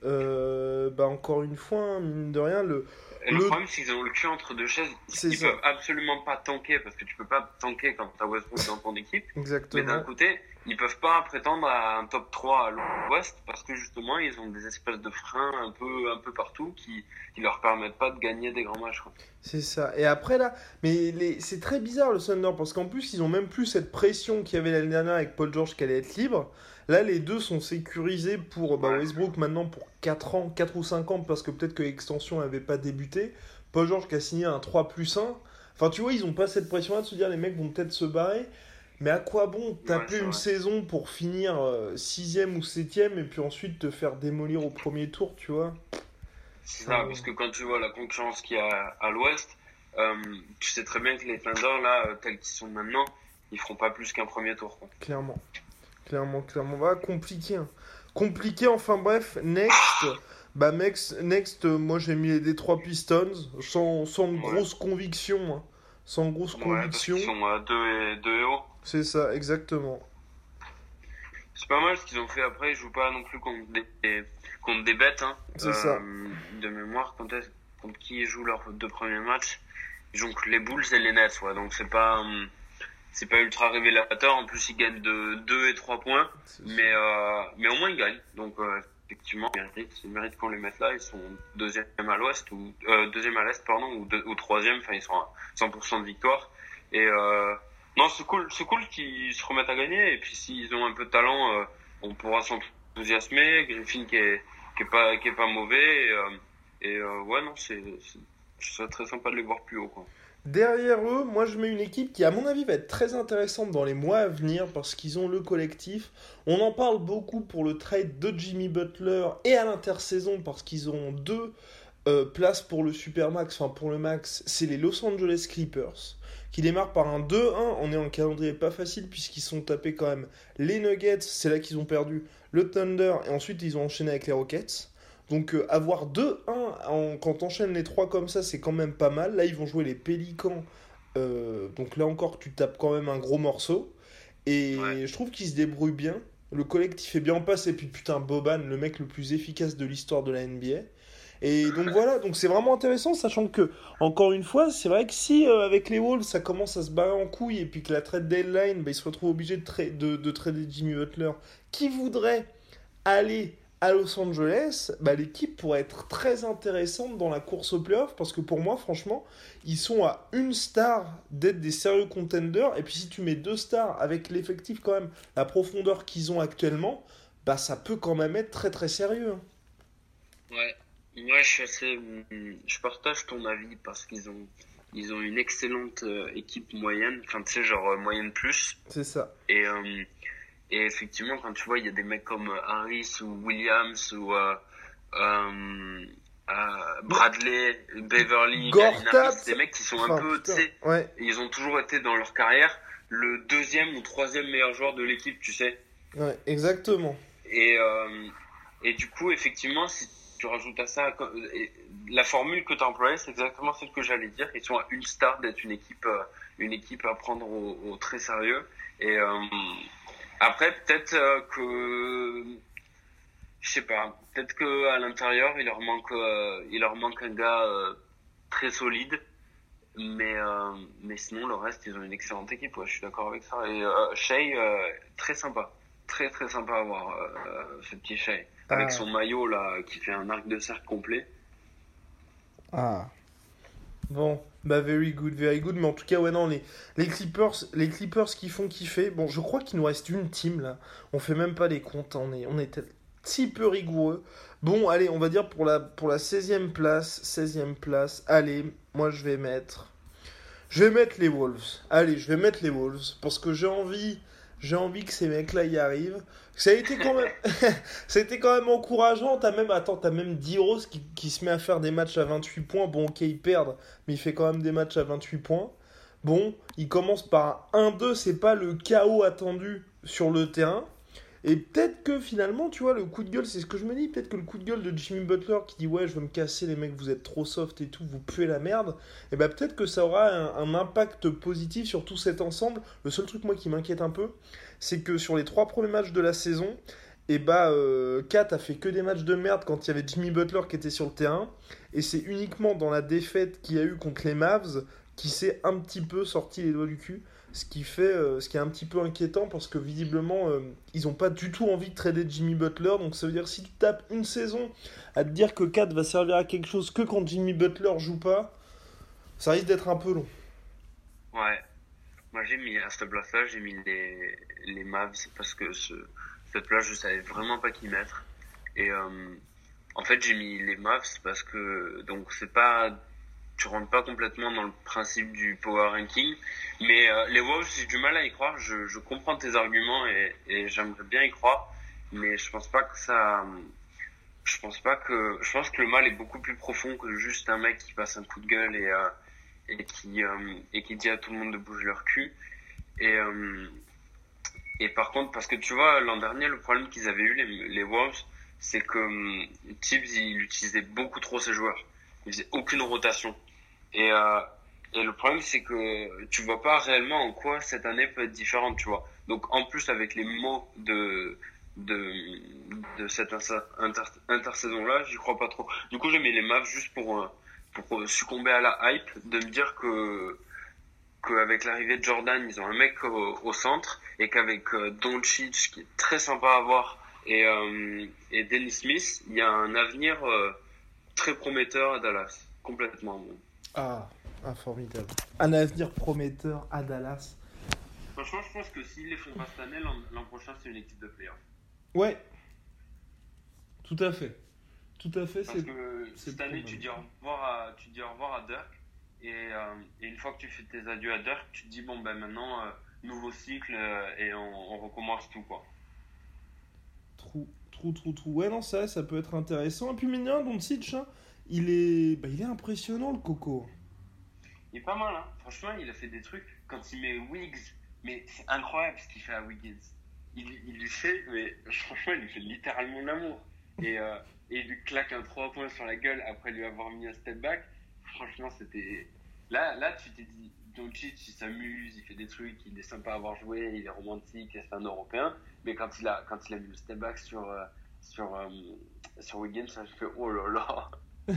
euh, bah encore une fois, hein, mine de rien, le. le, le... problème, c'est qu'ils ont le cul entre deux chaises. Ils ça. peuvent absolument pas tanker parce que tu peux pas tanker quand t'as Westbrook dans ton équipe. Exactement. Mais d'un côté, ils peuvent pas prétendre à un top 3 à l'ouest parce que justement, ils ont des espèces de freins un peu, un peu partout qui, qui leur permettent pas de gagner des grands matchs. C'est ça. Et après là, mais les... c'est très bizarre le Thunder parce qu'en plus, ils ont même plus cette pression qu'il y avait l'année dernière avec Paul George qui allait être libre. Là, les deux sont sécurisés pour bah, Westbrook maintenant pour 4 ans, 4 ou 5 ans, parce que peut-être que l'extension n'avait pas débuté. Paul George qui a signé un 3 plus 1. Enfin, tu vois, ils n'ont pas cette pression-là de se dire les mecs vont peut-être se barrer. Mais à quoi bon taper ouais, une saison pour finir 6ème ou 7ème et puis ensuite te faire démolir au premier tour, tu vois? C'est ça, parce que quand tu vois la concurrence qu'il y a à l'ouest, euh, tu sais très bien que les Thunder, là, tels qu'ils sont maintenant, ils feront pas plus qu'un premier tour. Quoi. Clairement. Clairement, clairement. Voilà, compliqué. Hein. Compliqué, enfin bref, next. Bah, next, next moi j'ai mis les Detroit Pistons, sans, sans Ouais. grosse conviction. hein. Sans grosse Ouais, conviction. parce qu'ils sont à 2 et, deux et haut. C'est ça, exactement. C'est pas mal ce qu'ils ont fait après. Ils jouent pas non plus contre des, contre des bêtes. Hein. C'est ça. De mémoire, contre, contre qui ils jouent leurs deux premiers matchs Ils jouent contre les Bulls et les Nets. Ouais. Donc c'est pas, hum, c'est pas ultra révélateur. En plus, ils gagnent de 2 et 3 points. Mais, euh, mais au moins, ils gagnent. Donc euh, effectivement, ils méritent, ils méritent qu'on les mette là. Ils sont deuxième à l'ouest ou euh, deuxième à l'est, pardon, ou, deux- ou troisième. Enfin, ils sont à 100% de victoire. Et euh, non, c'est cool, c'est cool qu'ils se remettent à gagner. Et puis s'ils ont un peu de talent, euh, on pourra s'enthousiasmer. Griffin qui est, qui est pas, qui est pas mauvais. Et, euh, euh, ouais, non, c'est, c'est très sympa de les voir plus haut, quoi. Derrière eux, moi je mets une équipe qui, à mon avis, va être très intéressante dans les mois à venir parce qu'ils ont le collectif. On en parle beaucoup pour le trade de Jimmy Butler et à l'intersaison parce qu'ils ont deux euh, places pour le Supermax, enfin pour le Max. C'est les Los Angeles Clippers qui démarrent par un 2-1. On est en calendrier pas facile puisqu'ils sont tapés quand même les Nuggets, c'est là qu'ils ont perdu le Thunder et ensuite ils ont enchaîné avec les Rockets. Donc euh, avoir 2-1 quand enchaînes les trois comme ça, c'est quand même pas mal. Là, ils vont jouer les Pélicans. Euh, donc là encore, tu tapes quand même un gros morceau. Et je trouve qu'ils se débrouillent bien. Le collectif est bien en passe. Et puis putain, Boban, le mec le plus efficace de l'histoire de la NBA. Et donc voilà, donc c'est vraiment intéressant, sachant que, encore une fois, c'est vrai que si euh, avec les Wolves ça commence à se barrer en couille et puis que la trade deadline, bah, ils se retrouvent obligés de, de, de trader Jimmy Butler, qui voudrait aller à Los Angeles, bah, l'équipe pourrait être très intéressante dans la course au playoff parce que pour moi, franchement, ils sont à une star d'être des sérieux contenders. Et puis si tu mets deux stars avec l'effectif quand même, la profondeur qu'ils ont actuellement, bah ça peut quand même être très très sérieux. Hein. Ouais, moi je suis assez, je partage ton avis parce qu'ils ont, ils ont une excellente euh, équipe moyenne, enfin tu sais genre euh, moyenne plus. C'est ça. Et euh, et effectivement, quand tu vois, il y a des mecs comme Harris ou Williams ou euh, euh, euh Bradley, Beverly, Gortat, des mecs qui sont un peu, tu sais, ils ont toujours été dans leur carrière le deuxième ou troisième meilleur joueur de l'équipe, tu sais. Ouais, exactement. Et, euh, et du coup, effectivement, si tu rajoutes à ça, la formule que tu as employée, c'est exactement celle que j'allais dire. Ils sont à une star d'être une équipe, euh, une équipe à prendre au, très sérieux. Et, euh, après, peut-être euh, que je sais pas, peut-être que à l'intérieur, il leur manque, euh, il leur manque un gars très solide, mais mais sinon le reste, ils ont une excellente équipe. Ouais, je suis d'accord avec ça. Et Shea, très sympa, très très sympa à voir ce petit Avec ah. son maillot là qui fait un arc de cercle complet. Ah. Bon, bah very good, very good. Mais en tout cas, ouais, non, les, les Clippers, les Clippers qui font kiffer. Bon, je crois qu'il nous reste une team là. On fait même pas les comptes. On est, on est un petit peu rigoureux. Bon, allez, on va dire pour la, pour la 16e place. 16e place. Allez, moi je vais mettre. Je vais mettre les Wolves. Allez, je vais mettre les Wolves. Parce que j'ai envie j'ai envie que ces mecs-là y arrivent. Ça a été quand même, quand même encourageant. T'as même, attends, t'as même Diros qui, qui, se met à faire des matchs à 28 points. Bon, ok, ils perdent, mais il fait quand même des matchs à 28 points. Bon, il commence par 1-2, c'est pas le chaos attendu sur le terrain. Et peut-être que finalement, tu vois, le coup de gueule, c'est ce que je me dis, peut-être que le coup de gueule de Jimmy Butler qui dit ouais, je veux me casser les mecs, vous êtes trop soft et tout, vous puez la merde, et bah peut-être que ça aura un, impact positif sur tout cet ensemble. Le seul truc moi qui m'inquiète un peu, c'est que sur les trois premiers matchs de la saison, et bah euh, Kat a fait que des matchs de merde quand il y avait Jimmy Butler qui était sur le terrain, et c'est uniquement dans la défaite qu'il y a eu contre les Mavs qui s'est un petit peu sorti les doigts du cul ce qui fait euh, ce qui est un petit peu inquiétant parce que visiblement euh, ils n'ont pas du tout envie de trader Jimmy Butler. Donc ça veut dire si tu tapes une saison à te dire que 4 va servir à quelque chose que quand Jimmy Butler joue pas ça risque d'être un peu long. Ouais. Moi j'ai mis à cette place là j'ai mis les, les Mavs parce que ce, cette place je savais vraiment pas qui mettre. Et euh, en fait j'ai mis les Mavs parce que donc c'est pas tu rentres pas complètement dans le principe du power ranking. Mais euh, les Wolves, j'ai du mal à y croire. Je, comprends tes arguments et, j'aimerais bien y croire, mais je pense pas que ça. Je pense pas que. Je pense que le mal est beaucoup plus profond que juste un mec qui passe un coup de gueule et euh, et qui euh, et qui dit à tout le monde de bouger leur cul. Et et par contre, parce que tu vois, l'an dernier, le problème qu'ils avaient eu les, les Wolves, c'est que Tibbs il utilisait beaucoup trop ses joueurs. Il faisait aucune rotation. Et, euh, et le problème, c'est que tu vois pas réellement en quoi cette année peut être différente, tu vois. Donc, en plus, avec les mots de, de, de cette inter, intersaison-là, j'y crois pas trop. Du coup, j'ai mis les Mavs juste pour, euh, pour succomber à la hype, de me dire que, qu'avec l'arrivée de Jordan, ils ont un mec au, centre, et qu'avec euh, qui est très sympa à voir, et, euh, et Dennis Smith, il y a un avenir euh, très prometteur à Dallas. Complètement. Ah, ah, formidable. Un avenir prometteur à Dallas. Franchement, je pense que s'ils les font pas cette année, l'an prochain, c'est une équipe de playoff. Ouais. Tout à fait. Tout à fait. Parce que cette année, tu dis, au revoir à, tu dis au revoir à Dirk Et, euh, et une fois que tu fais tes adieux à Dirk, tu te dis, bon, ben maintenant, euh, nouveau cycle euh, et on, on recommence tout, quoi. Trou, trou, trou, trou. Ouais, non, ça, ça peut être intéressant. Et puis, mignon, Doncic, hein, il est, bah, il est impressionnant, le coco. Il est pas mal, hein. Franchement, il a fait des trucs. Quand il met Wiggs, mais c'est incroyable ce qu'il fait à Wiggins. Il, il lui fait, mais franchement, il lui fait littéralement l'amour. Et, euh, et il lui claque un 3 points sur la gueule après lui avoir mis un step back. Franchement, c'était. Là, là, tu t'es dit, Doncic, il s'amuse, il fait des trucs, il est sympa à avoir joué, il est romantique, c'est un Européen. Mais quand il a, quand il a mis le step back sur, euh, sur, euh, sur Wiggins, je fais, oh là là.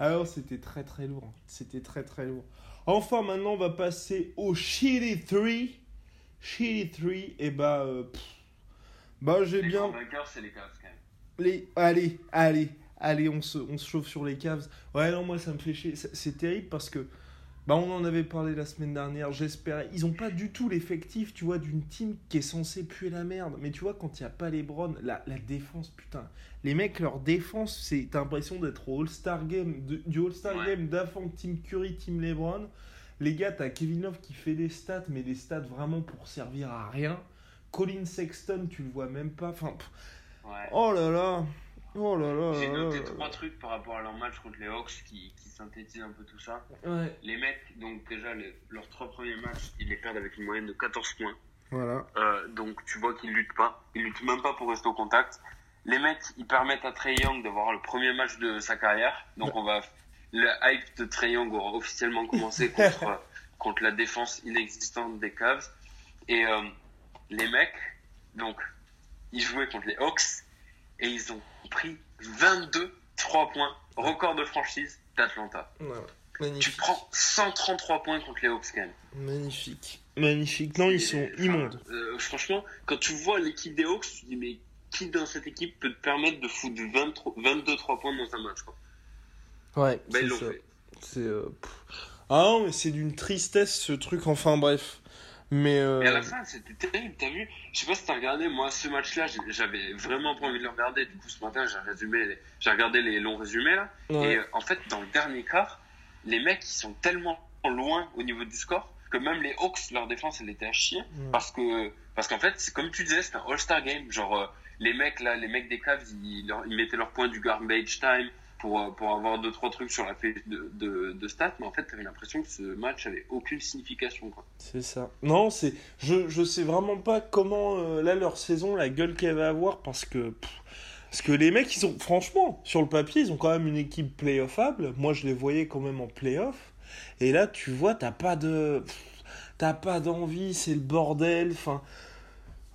Alors, c'était très très lourd. C'était très très lourd. Enfin, maintenant, on va passer au Shitty 3. Shitty 3, et bah. euh, pff, bah, j'ai bien. grands vainqueurs, c'est les Cavs quand même. Les... Allez, allez, allez, on se, on se chauffe sur les Cavs. Ouais, non, moi, ça me fait chier. C'est terrible parce que. Bah, on en avait parlé la semaine dernière, j'espérais. Ils ont pas du tout l'effectif, tu vois, d'une team qui est censée puer la merde. Mais tu vois, quand il n'y a pas les Browns, la, la défense, putain. Les mecs, leur défense, c'est t'as l'impression d'être au All-Star Game, de- du All-Star Ouais. Game d'avant Team Curry, Team LeBron. Les gars, t'as Kevin Love qui fait des stats, mais des stats vraiment pour servir à rien. Colin Sexton, tu le vois même pas. Enfin, pff, Ouais. oh là là. Oh là là. J'ai noté là trois là. trucs par rapport à leur match contre les Hawks qui, qui synthétisent un peu tout ça. Ouais, Les mecs, donc déjà, les- leurs trois premiers matchs, ils les perdent avec une moyenne de 14 points. voilà. Euh, donc tu vois qu'ils luttent pas. Ils luttent même pas pour rester au contact. Les mecs, ils permettent à Trey Young d'avoir le premier match de sa carrière. Donc on va, le hype de Trey Young aura officiellement commencé contre, contre la défense inexistante des Cavs. Et euh, les mecs, donc, ils jouaient contre les Hawks et ils ont pris 22 3 points, record de franchise d'Atlanta. Tu prends 133 points contre les Hawks quand même. Magnifique. Magnifique. Non, ils sont enfin, immondes. euh, franchement, quand tu vois l'équipe des Hawks, tu te dis, mais qui dans cette équipe peut te permettre de foutre 22-3 points dans un match quoi? Ouais, Ben, c'est ils l'ont ça. fait. C'est. euh. Ah non, mais c'est d'une tristesse ce truc, enfin bref. Mais. euh, Et à la fin, c'était terrible, t'as vu? Je sais pas si t'as regardé, moi, ce match-là, j'avais vraiment pas envie de le regarder. Du coup, ce matin, j'ai résumé, j'ai regardé les longs résumés, là. ouais. Et euh, en fait, dans le dernier quart, les mecs, ils sont tellement loin au niveau du score que même les Hawks, leur défense, elle était à chier. Ouais. Parce que, parce qu'en fait, c'est comme tu disais, c'est un All-Star Game. Genre, euh, les mecs, là, les mecs des Cavs, ils, ils mettaient leur point du garbage time pour, pour avoir deux, trois trucs sur la feuille de, de, stats. Mais en fait, t'avais l'impression que ce match avait aucune signification. C'est ça. Non, c'est. Je, je sais vraiment pas comment, euh, là, leur saison, la gueule qu'elle va avoir, parce que. Parce que les mecs, ils ont. Franchement, sur le papier, ils ont quand même une équipe playoffable. Moi, je les voyais quand même en playoff. Et là, tu vois, t'as pas de. T'as pas d'envie, c'est le bordel. Enfin.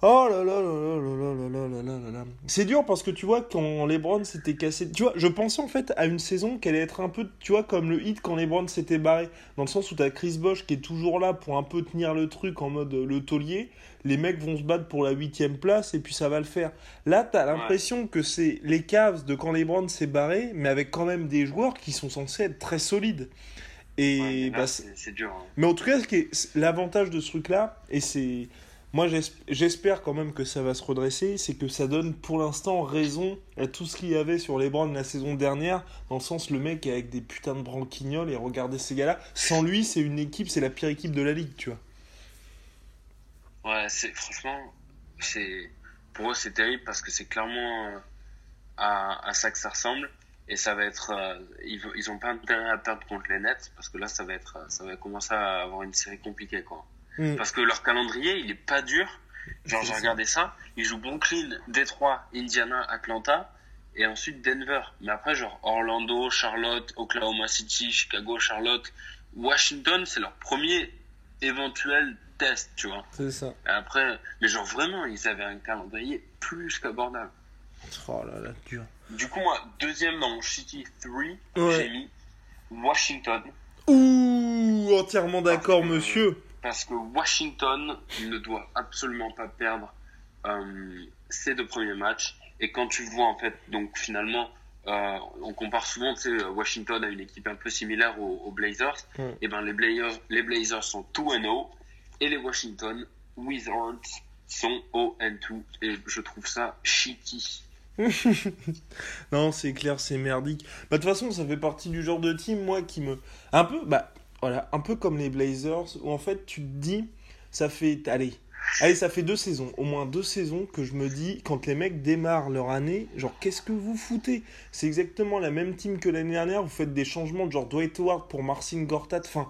Oh là là là là là là là là là là là. C'est dur parce que tu vois, quand LeBron s'était cassé. Tu vois, je pensais en fait à une saison qui allait être un peu, tu vois, comme le hit quand LeBron s'était barré. Dans le sens où t'as Chris Bosh qui est toujours là pour un peu tenir le truc en mode euh, le taulier. Les mecs vont se battre pour la huitième place et puis ça va le faire. Là, t'as l'impression que c'est les Cavs de quand LeBron s'est barré, mais avec quand même des joueurs qui sont censés être très solides. Et Ouais, mais là, bah, dur. hein. mais en tout cas, l'avantage de ce truc-là, et c'est. Moi, j'es- j'espère quand même que ça va se redresser, c'est que ça donne pour l'instant raison à tout ce qu'il y avait sur les Browns la saison dernière, dans le sens le mec avec des putains de branquignoles et regardez ces gars-là. Sans lui, c'est une équipe, c'est la pire équipe de la ligue, tu vois. Ouais, c'est franchement, c'est pour eux c'est terrible parce que c'est clairement euh, à, ça que ça ressemble et ça va être, euh, ils, ils ont pas intérêt à perdre contre les Nets parce que là ça va être, ça va commencer à avoir une série compliquée quoi. Mm. Parce que leur calendrier il est pas dur. Genre j'ai regardé ça, ils jouent Brooklyn, Détroit, Indiana, Atlanta et ensuite Denver. Mais après genre Orlando, Charlotte, Oklahoma City, Chicago, Charlotte, Washington c'est leur premier éventuel test tu vois. C'est ça. Et Après, mais genre vraiment, ils avaient un calendrier plus qu'abordable. Oh là là, dur. Du coup, moi, deuxième dans mon Shitty 3, Ouais. j'ai mis Washington. Ouh, entièrement d'accord, monsieur. Parce que Washington ne doit absolument pas perdre euh, ses deux premiers matchs. Et quand tu vois, en fait, donc finalement, euh, on compare souvent, tu sais, Washington à une équipe un peu similaire aux, aux Blazers. Ouais. Et ben, les Blazers, les Blazers sont 2-0 et les Washington Wizards sont 0-2. Et je trouve ça shitty. non, c'est clair, c'est merdique. Bah, de toute façon, ça fait partie du genre de team, moi, qui me. Un peu, bah, voilà, un peu comme les Blazers, où en fait, tu te dis, ça fait. Allez. Allez, ça fait deux saisons, au moins deux saisons, que je me dis, quand les mecs démarrent leur année, genre, qu'est-ce que vous foutez? C'est exactement la même team que l'année dernière, vous faites des changements de genre Dwight Howard pour Marcin Gortat, enfin,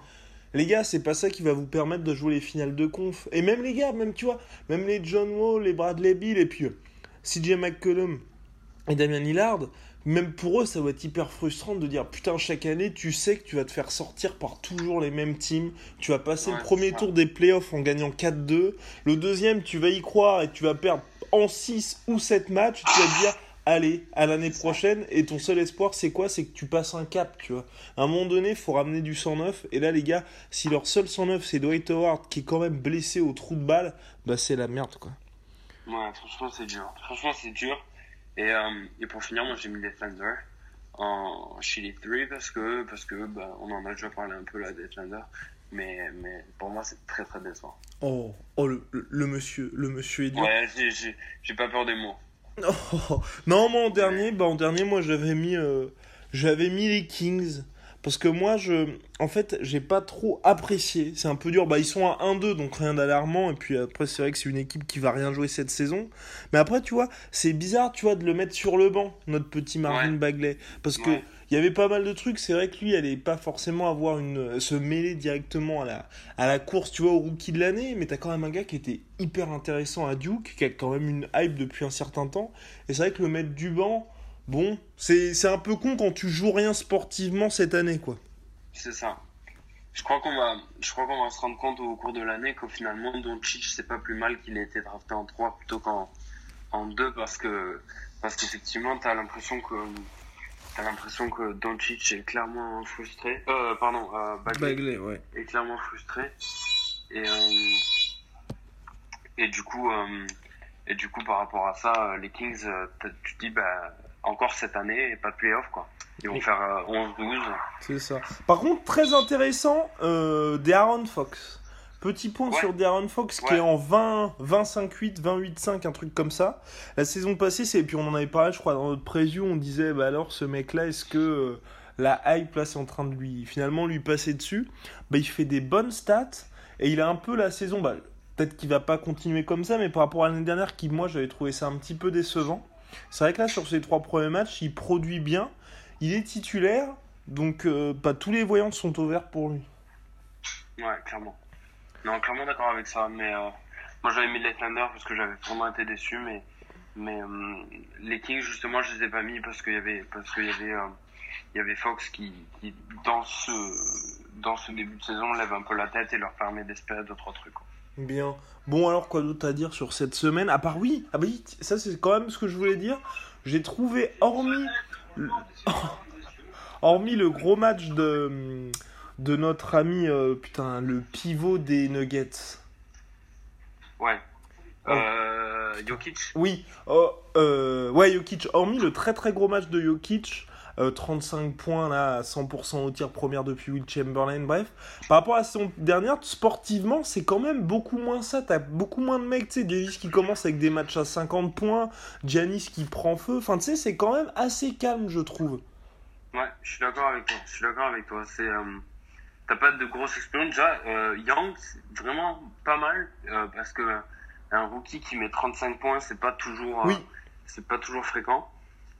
les gars, c'est pas ça qui va vous permettre de jouer les finales de conf. Et même les gars, même tu vois, même les John Wall, les Bradley Bill, et puis CJ McCollum et Damien Lillard, même pour eux, ça va être hyper frustrant de dire putain, chaque année, tu sais que tu vas te faire sortir par toujours les mêmes teams. Tu vas passer le premier tour des playoffs en gagnant 4-2. Le deuxième, tu vas y croire et tu vas perdre en 6 ou 7 matchs. Tu vas te dire allez, à l'année prochaine. Et ton seul espoir, c'est quoi? C'est que tu passes un cap, tu vois. À un moment donné, il faut ramener du 109. Et là, les gars, si leur seul 109, c'est Dwight Howard qui est quand même blessé au trou de balle, bah c'est la merde, quoi. Ouais, franchement, c'est dur. Franchement, c'est dur. Et, euh, et pour finir, moi j'ai mis les Thunder en chez les 3 parce que, parce que bah, on en a déjà parlé un peu là des Thunder. Mais, mais pour moi, c'est très très décevant. Oh, oh le, le, monsieur, le monsieur est. Ouais, j'ai pas peur des mots. Oh, non, moi en dernier, bah, en dernier, moi j'avais mis, euh, j'avais mis les Kings. Parce que moi, je, en fait, j'ai pas trop apprécié. C'est un peu dur. Bah, ils sont à 1-2, donc rien d'alarmant. Et puis après, c'est vrai que c'est une équipe qui va rien jouer cette saison. Mais après, tu vois, c'est bizarre, tu vois, de le mettre sur le banc, notre petit Marvin Bagley. Parce que il y avait pas mal de trucs. C'est vrai que lui, allait pas forcément avoir une, se mêler directement à la, à la course, tu vois, au rookie de l'année. Mais t'as quand même un gars qui était hyper intéressant à Duke, qui a quand même une hype depuis un certain temps. Et c'est vrai que le mettre du banc, bon, c'est un peu con quand tu joues rien sportivement cette année, quoi. C'est ça. Je crois qu'on va, je crois qu'on va se rendre compte au cours de l'année qu'au finalement, Doncic, c'est pas plus mal qu'il ait été drafté en 3 plutôt qu'en en 2 parce que, parce qu'effectivement, t'as l'impression que, t'as l'impression que Doncic est clairement frustré. Euh, pardon, euh, Bagley, ouais. est clairement frustré. Et, euh, et du coup, euh, et du coup, par rapport à ça, les Kings, tu te dis, bah, encore cette année et pas de playoff quoi. Ils vont faire 11-12. Euh, C'est ça. Par contre, très intéressant, euh, Darren Fox. Petit point sur Darren Fox qui est en 20, 25-8, 28-5, un truc comme ça. La saison passée, c'est, puis on en avait parlé, je crois, dans notre preview, on disait, bah alors ce mec-là, est-ce que euh, la hype là, c'est en train de lui, finalement, lui passer dessus? Bah, il fait des bonnes stats et il a un peu la saison, bah, peut-être qu'il va pas continuer comme ça, mais par rapport à l'année dernière, qui moi j'avais trouvé ça un petit peu décevant. C'est vrai que là, sur ces trois premiers matchs, il produit bien. Il est titulaire, donc euh, pas tous les voyants sont ouverts pour lui. Ouais, clairement. Non, clairement d'accord avec ça. Mais euh, moi, j'avais mis les Thunder parce que j'avais vraiment été déçu. Mais, euh, les Kings, justement, je les ai pas mis parce qu'il y avait, parce qu'il y avait, il y avait Fox qui, qui, dans ce, dans ce début de saison, lève un peu la tête et leur permet d'espérer d'autres trucs. Bien. Bon, alors, quoi d'autre à dire sur cette semaine? À part, oui, ah bah oui, ça c'est quand même ce que je voulais dire. J'ai trouvé, hormis le, hormis le gros match de, de notre ami, euh, putain, le pivot des Nuggets. Ouais. Oh. Euh, Jokic Oui, oh, euh, ouais, Jokic. Hormis le très très gros match de Jokic, 35 euh, points là, à 100% au tir première depuis Will Chamberlain, bref. Par rapport à la saison dernière, sportivement, c'est quand même beaucoup moins ça. T'as beaucoup moins de mecs, tu sais, Davis qui commence avec des matchs à 50 points, Giannis qui prend feu. Enfin, tu sais, c'est quand même assez calme, je trouve. Ouais, je suis d'accord avec toi. Je suis d'accord avec toi. C'est. Euh, t'as pas de grosse expérience. Déjà, euh, Young, vraiment pas mal parce que un rookie qui met 35 points, c'est pas toujours. oui. c'est pas toujours fréquent.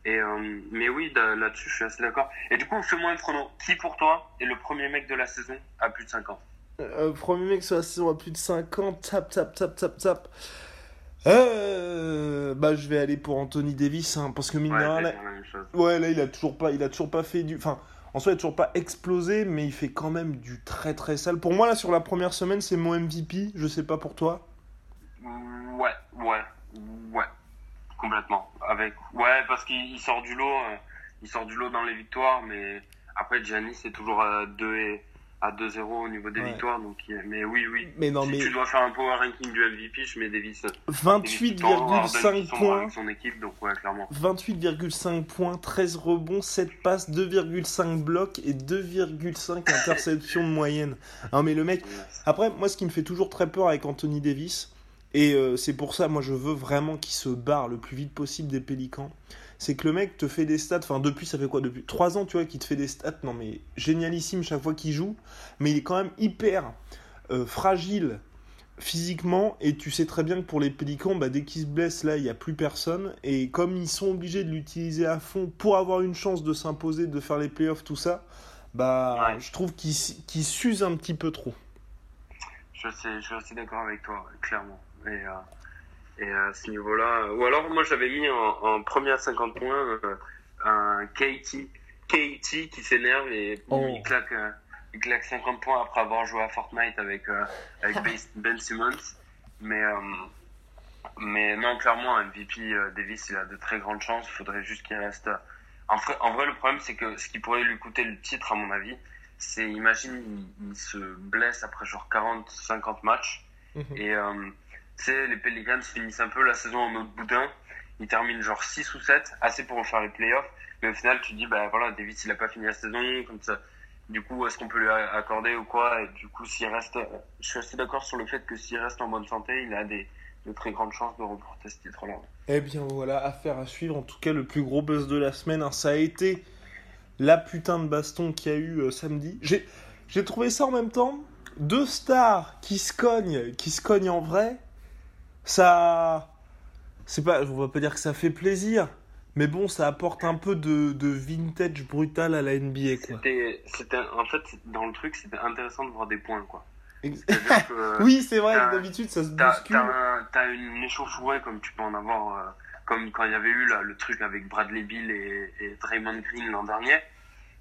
Et, euh, mais oui, là-dessus, je suis assez d'accord. Et du coup, fais-moi un chrono. Qui pour toi est le premier mec de la saison à plus de 5 ans? Euh, Premier mec sur la saison à plus de 5 ans, tap, tap, tap, tap, tap. Euh, bah, je vais aller pour Anthony Davis, hein, parce que mine ouais, là, ouais, là, il a toujours pas, il a toujours pas fait du, enfin, en soi, il a toujours pas explosé, mais il fait quand même du très très sale. Pour moi, là, sur la première semaine, c'est mon MVP. Je sais pas pour toi. Ouais, ouais, ouais, complètement. Avec ouais parce qu'il sort du lot euh, il sort du lot dans les victoires mais après Giannis c'est toujours à 2 et à 2-0 au niveau des victoires donc mais oui oui. Mais non si mais tu dois faire un power ranking du MVP je mets Davis. 28,5 points. son équipe donc ouais clairement. 28,5 points 13 rebonds 7 passes 2,5 blocs et 2,5 interceptions de moyenne non mais le mec après moi ce qui me fait toujours très peur avec Anthony Davis Et euh, c'est pour ça, moi, je veux vraiment qu'il se barre le plus vite possible des Pélicans. C'est que le mec te fait des stats, enfin, depuis, ça fait quoi Depuis 3 ans, tu vois, qu'il te fait des stats, non mais génialissime chaque fois qu'il joue, mais il est quand même hyper euh, fragile physiquement, et tu sais très bien que pour les Pélicans, bah, dès qu'ils se blessent, là, il n'y a plus personne, et comme ils sont obligés de l'utiliser à fond pour avoir une chance de s'imposer, de faire les playoffs, tout ça, bah, je trouve qu'il s'use un petit peu trop. Je, sais, je suis d'accord avec toi, clairement. Et, euh, et à ce niveau-là, ou alors moi j'avais mis en, en premier à 50 points euh, un Katie, Katie qui s'énerve et Oh. il, claque, euh, il claque 50 points après avoir joué à Fortnite avec, euh, avec Ben- Simmons. Mais, euh, mais non, clairement, MVP euh, Davis, il a de très grandes chances. Il faudrait juste qu'il reste. En vrai, en vrai, le problème, c'est que ce qui pourrait lui coûter le titre, à mon avis, c'est, imagine, il, il se blesse après genre 40, 50 matchs. Mhm. Et tu sais, les Pelicans finissent un peu la saison en mode boudin. Ils terminent genre 6 ou 7, assez pour faire les playoffs. Mais au final, tu te dis, bah voilà, Davis, il a pas fini la saison. Du coup, est-ce qu'on peut lui accorder ou quoi? Et du coup, s'il reste, je suis assez d'accord sur le fait que s'il reste en bonne santé, il a des, de très grandes chances de remporter ce titre-là. Eh bien voilà, affaire à suivre. En tout cas, le plus gros buzz de la semaine, hein, ça a été la putain de baston qu'il y a eu euh, samedi. J'ai trouvé ça en même temps. Deux stars qui se cognent, qui se cognent en vrai. Ça, c'est pas, on va pas dire que ça fait plaisir, mais bon, ça apporte un peu de, de vintage brutal à la NBA, quoi. C'était, c'était, en fait, dans le truc, c'était intéressant de voir des points, quoi. Que, oui, c'est vrai. t'as- D'habitude, ça se T'as, bouscule. t'as, un- t'as une échauffourée comme tu peux en avoir, euh, comme quand il y avait eu là, le truc avec Bradley Bill et, et Draymond Green l'an dernier,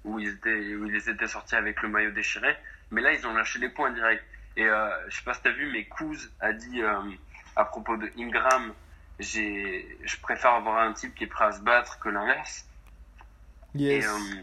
où ils, étaient, où ils étaient sortis avec le maillot déchiré. Mais là, ils ont lâché les points direct. Et euh, je sais pas si t'as vu, mais Kuz a dit euh, à propos de Ingram, j'ai, je préfère avoir un type qui est prêt à se battre que l'inverse. Yes. Et, euh,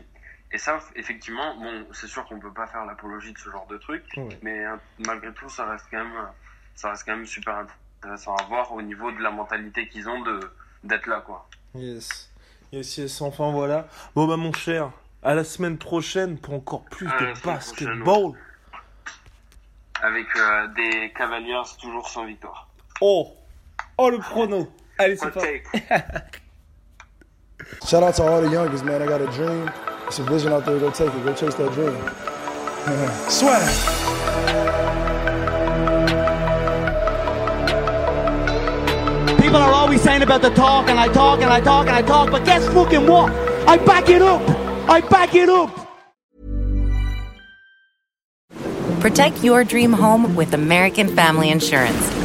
et ça, effectivement, bon, c'est sûr qu'on peut pas faire l'apologie de ce genre de truc, Ouais. mais euh, malgré tout, ça reste quand même, euh, ça reste quand même super intéressant à voir au niveau de la mentalité qu'ils ont de d'être là, quoi. Yes. Yes, yes. Enfin voilà. Bon bah mon cher, à la semaine prochaine pour encore plus À de basketball. Avec euh, des Cavaliers toujours sans victoire. Oh, oh le prono. Allez c'est Hot parti. Shout out to all the youngest, man. I got a dream. It's a vision out there. Go take it. Go chase that dream. Swag. People are always saying about the talk, and I talk, and I talk, and I talk, but guess fucking what? I back it up! I back it up! Protect your dream home with American Family Insurance.